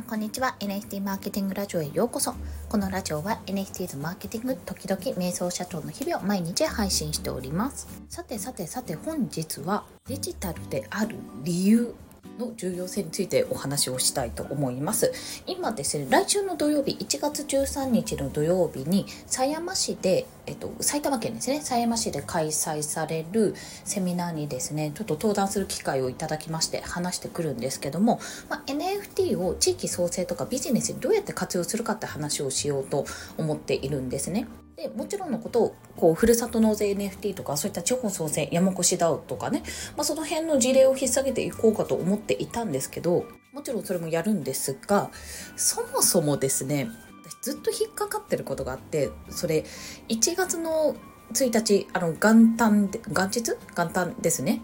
んこんにちは。NFT マーケティングラジオへようこそ。このラジオは NFT のマーケティング時々瞑想社長の日々を毎日配信しております。さてさてさて本日はデジタルである理由。の重要性についてお話をしたいと思います今ですね来週の土曜日1月13日の土曜日に狭山市で、えっと、埼玉県ですね狭山市で開催されるセミナーにですねちょっと登壇する機会をいただきまして話してくるんですけども、まあ、NFT を地域創生とかビジネスにどうやって活用するかって話をしようと思っているんですね。でもちろんのことをこうふるさと納税 NFT とかそういった地方創生山越 DAO とかね、まあ、その辺の事例を引っ提げていこうかと思っていたんですけどもちろんそれもやるんですがそもそもですね私ずっと引っかかってることがあってそれ1月の1日あの元旦で元日？元旦ですね。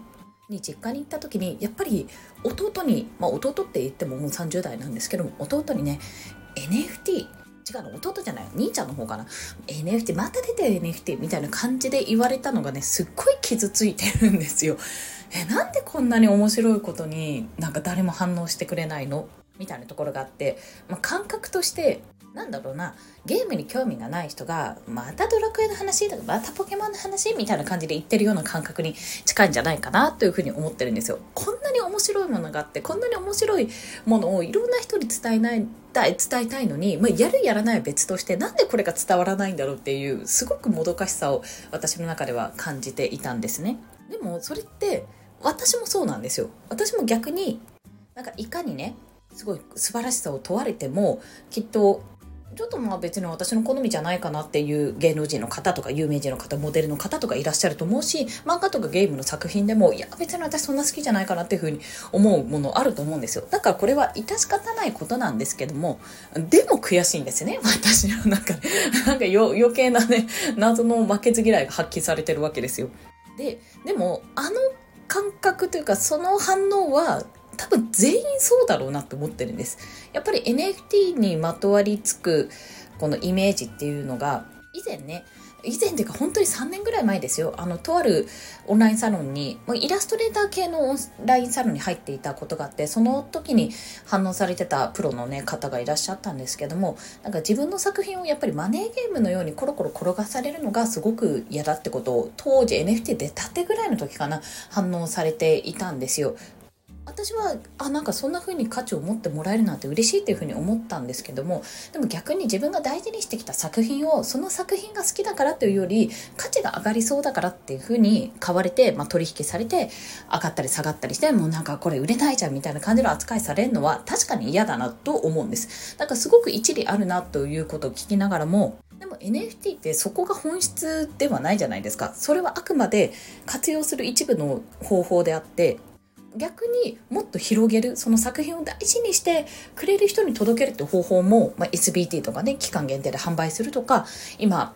に実家に行った時にやっぱり弟に、まあ、弟って言ってももう30代なんですけども弟にね NFT 違うの？弟じゃない？兄ちゃんの方かな？NFT また出てる NFT みたいな感じで言われたのがねすっごい傷ついてるんですよ。えなんでこんなに面白いことになんか誰も反応してくれないの？みたいなところがあって、まあ、感覚としてなんだろうなゲームに興味がない人がまたドラクエの話とかまたポケモンの話みたいな感じで言ってるような感覚に近いんじゃないかなというふうに思ってるんですよ。こんなに面白いものがあってこんなに面白いものをいろんな人に伝えない伝えたいのに、まあ、やるやらないは別としてなんでこれが伝わらないんだろうっていうすごくもどかしさを私の中では感じていたんですね。でもそれって私もそうなんですよ。私も逆になんかいかにねすごい素晴らしさを問われてもきっとちょっとまあ別に私の好みじゃないかなっていう芸能人の方とか有名人の方モデルの方とかいらっしゃると思うし漫画とかゲームの作品でもいや別に私そんな好きじゃないかなっていうふうに思うものあると思うんですよ。だからこれは致し方ないことなんですけどもでも悔しいんですね。私の中でなんか 余計なね謎の負けず嫌いが発揮されてるわけですよ。ででもあの感覚というかその反応は多分全員そうだろうなって思ってるんです。やっぱり NFT にまとわりつくこのイメージっていうのが以前ね以前っていうか本当に3年ぐらい前ですよあのとあるオンラインサロンにイラストレーター系のオンラインサロンに入っていたことがあってその時に反応されてたプロの、ね、方がいらっしゃったんですけどもなんか自分の作品をやっぱりマネーゲームのようにコロコロ転がされるのがすごく嫌だってことを当時 NFT 出たてぐらいの時かな反応されていたんですよ。私はあなんかそんな風に価値を持ってもらえるなんて嬉しいっていう風に思ったんですけどもでも逆に自分が大事にしてきた作品をその作品が好きだからというより価値が上がりそうだからっていう風に買われて、まあ、取引されて上がったり下がったりしてもうなんかこれ売れないじゃんみたいな感じの扱いされるのは確かに嫌だなと思うんです。だかすごく一理あるなということを聞きながらもでも NFT ってそこが本質ではないじゃないですか。それはあくまで活用する一部の方法であって逆にもっと広げるその作品を大事にしてくれる人に届けるって方法も、まあ、SBT とかね期間限定で販売するとか今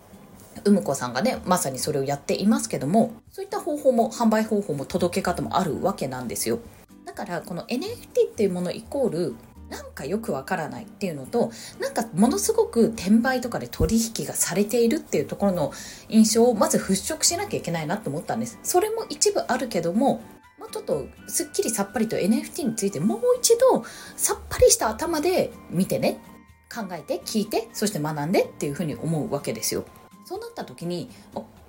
うむこさんがねまさにそれをやっていますけどもそういった方法も販売方法も届け方もあるわけなんですよ。だからこの NFT っていうものイコールなんかよくわからないっていうのとなんかものすごく転売とかで取引がされているっていうところの印象をまず払拭しなきゃいけないなと思ったんです。それも一部あるけどももうちょっとすっきりさっぱりと NFT についてもう一度さっぱりした頭で見てね。考えて聞いてそして学んでっていうふうに思うわけですよ。そうなった時に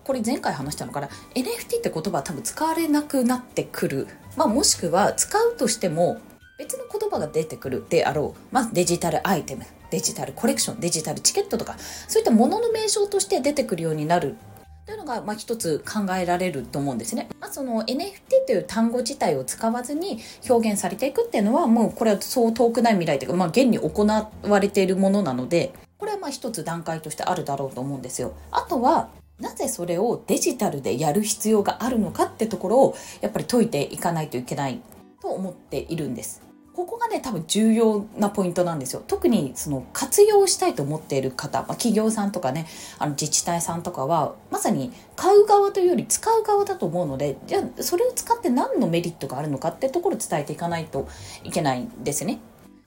これ前回話したのから NFT って言葉は多分使われなくなってくる、まあ、もしくは使うとしても別の言葉が出てくるであろう、まあ、デジタルアイテムデジタルコレクションデジタルチケットとかそういったものの名称として出てくるようになるというのが、まあ、一つ考えられると思うんですね。まあ、その NFT という単語自体を使わずに表現されていくっていうのはもうこれはそう遠くない未来というか、まあ、現に行われているものなのでこれはまあ一つ段階としてあるだろうと思うんですよ。あとはなぜそれをデジタルでやる必要があるのかってところをやっぱり解いていかないといけないと思っているんです。ここがね多分重要なポイントなんですよ特にその活用したいと思っている方、まあ、企業さんとかねあの自治体さんとかはまさに買う側というより使う側だと思うのでじゃあそれを使って何のメリットがあるのかってところを伝えていかないといけないんですね。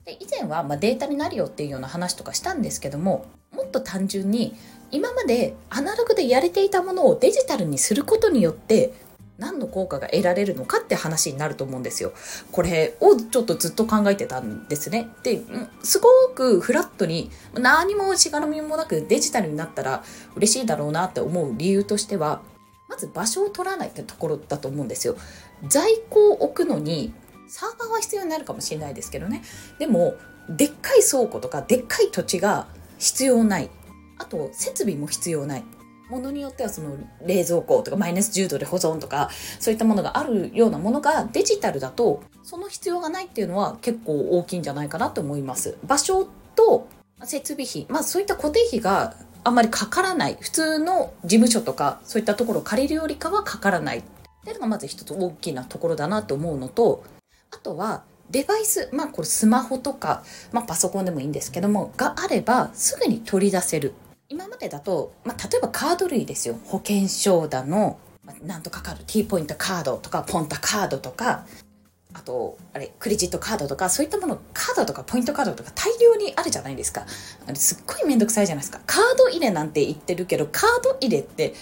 で以前はまデータになるよっていうような話とかしたんですけどももっと単純に今までアナログでやれていたものをデジタルにすることによって何の効果が得られるのかって話になると思うんですよ。これをちょっとずっと考えてたんですね。で、すごくフラットに何もしがらみもなくデジタルになったら嬉しいだろうなって思う理由としては、まず場所を取らないってところだと思うんですよ。在庫を置くのにサーバーは必要になるかもしれないですけどね。でも、でっかい倉庫とかでっかい土地が必要ない。あと、設備も必要ない。ものによってはその冷蔵庫とかマイナス10度で保存とかそういったものがあるようなものがデジタルだとその必要がないっていうのは結構大きいんじゃないかなと思います。場所と設備費、まあそういった固定費があんまりかからない。普通の事務所とかそういったところを借りるよりかはかからない。っていうのがまず一つ大きなところだなと思うのと、あとはデバイス、まあこれスマホとか、まあパソコンでもいいんですけども、があればすぐに取り出せる。今までだと、まあ例えばカード類ですよ。保険証だの、なんとかカード、T ポイントカードとか、ポンタカードとか、あと、あれ、クレジットカードとか、そういったもの、カードとかポイントカードとか大量にあるじゃないですか。あれ、すっごいめんどくさいじゃないですか。カード入れなんて言ってるけど、カード入れって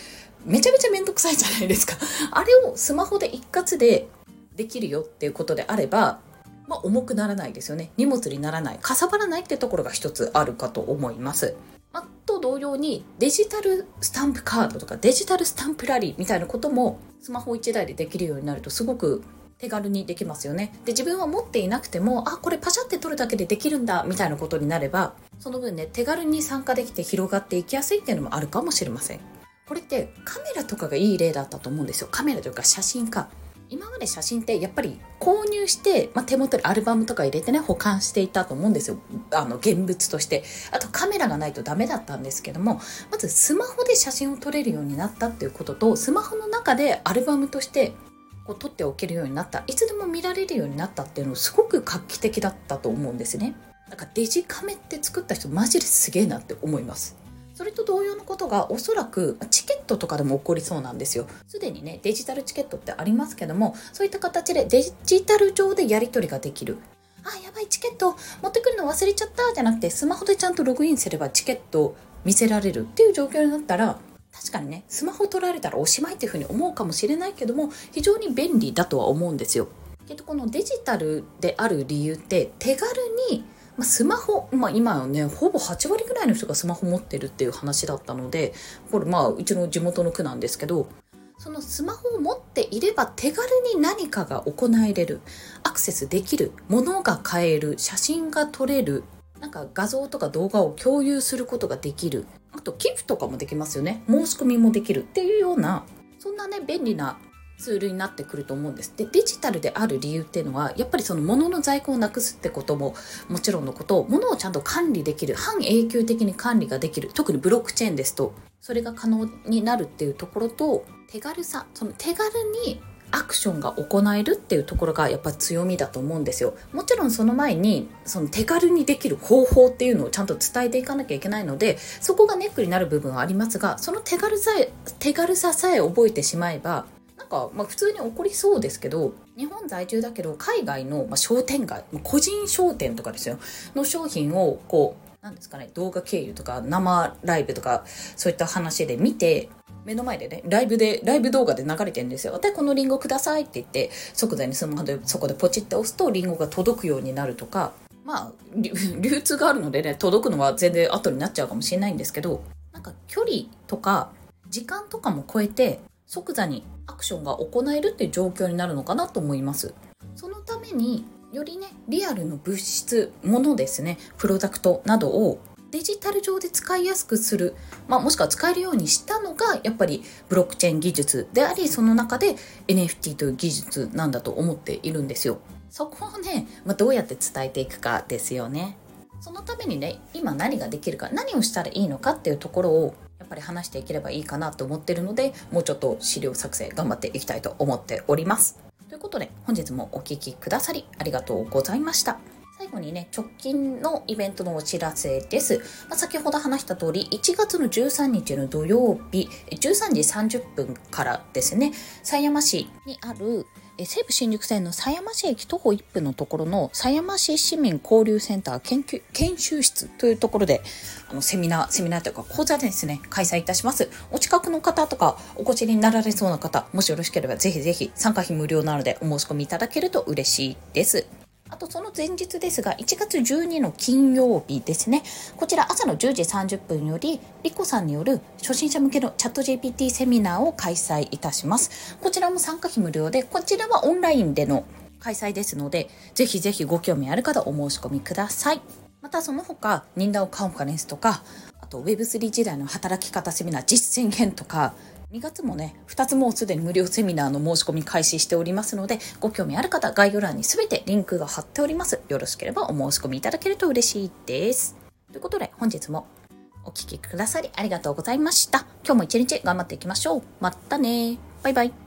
めちゃめちゃめんどくさいじゃないですか。あれをスマホで一括でできるよっていうことであれば、まあ、重くならないですよね。荷物にならない。かさばらないってところが一つあるかと思います。まあ、と同様にデジタルスタンプカードとかデジタルスタンプラリーみたいなこともスマホ1台でできるようになるとすごく手軽にできますよね。で、自分は持っていなくても、あ、これパシャって撮るだけでできるんだ、みたいなことになれば、その分ね、手軽に参加できて広がっていきやすいっていうのもあるかもしれません。これってカメラとかがいい例だったと思うんですよ。カメラというか写真か。今まで写真ってやっぱり購入して、まあ、手元にアルバムとか入れてね保管していたと思うんですよ。あの現物として。あとカメラがないとダメだったんですけどもまずスマホで写真を撮れるようになったっていうこととスマホの中でアルバムとしてこう撮っておけるようになった。いつでも見られるようになったっていうのすごく画期的だったと思うんですね。だかデジカメって作った人マジですげえなって思います。それと同様のことがおそらくチケットとかでも起こりそうなんですよ。すでにね、デジタルチケットってありますけども、そういった形でデジタル上でやり取りができる。あ、やばい、チケット持ってくるの忘れちゃったじゃなくて、スマホでちゃんとログインすればチケットを見せられるっていう状況になったら、確かにね、スマホ取られたらおしまいっていうふうに思うかもしれないけども、非常に便利だとは思うんですよ。けどこのデジタルである理由って手軽にまあ、スマホ、まあ、今はねほぼ8割ぐらいの人がスマホ持ってるっていう話だったのでこれまあうちの地元の区なんですけどそのスマホを持っていれば手軽に何かが行えれるアクセスできる物が買える写真が撮れるなんか画像とか動画を共有することができるあと寄付とかもできますよね。申し込みもできるっていうようなそんなね便利なツールになってくると思うんです。で、デジタルである理由っていうのは、やっぱりその物の在庫をなくすってことももちろんのこと、物をちゃんと管理できる、半永久的に管理ができる、特にブロックチェーンですと、それが可能になるっていうところと、手軽さ、その手軽にアクションが行えるっていうところがやっぱ強みだと思うんですよ。もちろんその前にその手軽にできる方法っていうのをちゃんと伝えていかなきゃいけないのでそこがネックになる部分はありますがその手軽さえ手軽ささえ覚えてしまえばか、まあ、普通に起こりそうですけど日本在住だけど海外の、まあ、商店街個人商店とかですよの商品をこうなんですかね動画経由とか生ライブとかそういった話で見て目の前でね、ライブで、ライブ動画で流れてるんですよ。で、このリンゴくださいって言って、即座にスマホでそこでポチって押すとリンゴが届くようになるとか、まあ、流通があるのでね、届くのは全然後になっちゃうかもしれないんですけど、なんか距離とか時間とかも超えて、即座にアクションが行えるっていう状況になるのかなと思います。そのためによりねリアルの物質ものですねプロダクトなどをデジタル上で使いやすくする、まあ、もしくは使えるようにしたのがやっぱりブロックチェーン技術でありその中で NFT という技術なんだと思っているんですよ。そこをね、まあ、どうやって伝えていくかですよね。そのためにね今何ができるか何をしたらいいのかっていうところをぱり話していければいいかなと思ってるのでもうちょっと資料作成頑張っていきたいと思っておりますということで本日もお聴きくださりありがとうございました最後にね、直近のイベントのお知らせです。まあ、先ほど話した通り、1月の13日の土曜日、13時30分からですね、狭山市にあるえ西武新宿線の狭山市駅徒歩1分のところの狭山市市民交流センター研究研修室というところであのセミナーセミナーというか講座ですね開催いたします。お近くの方とかお越しになられそうな方もしよろしければぜひぜひ参加費無料なのでお申し込みいただけると嬉しいです。あとその前日ですが、1月12の金曜日ですね。こちら朝の10時30分より、リコさんによる初心者向けのチャット GPT セミナーを開催いたします。こちらも参加費無料で、こちらはオンラインでの開催ですので、ぜひぜひご興味ある方お申し込みください。またその他、ニンダオカンファレンスとか、あと Web3 時代の働き方セミナー実践編とか、2月もね、2つもうすでに無料セミナーの申し込み開始しておりますので、ご興味ある方、概要欄に全てリンクが貼っております。よろしければお申し込みいただけると嬉しいです。ということで、本日もお聴きくださりありがとうございました。今日も一日頑張っていきましょう。またねバイバイ。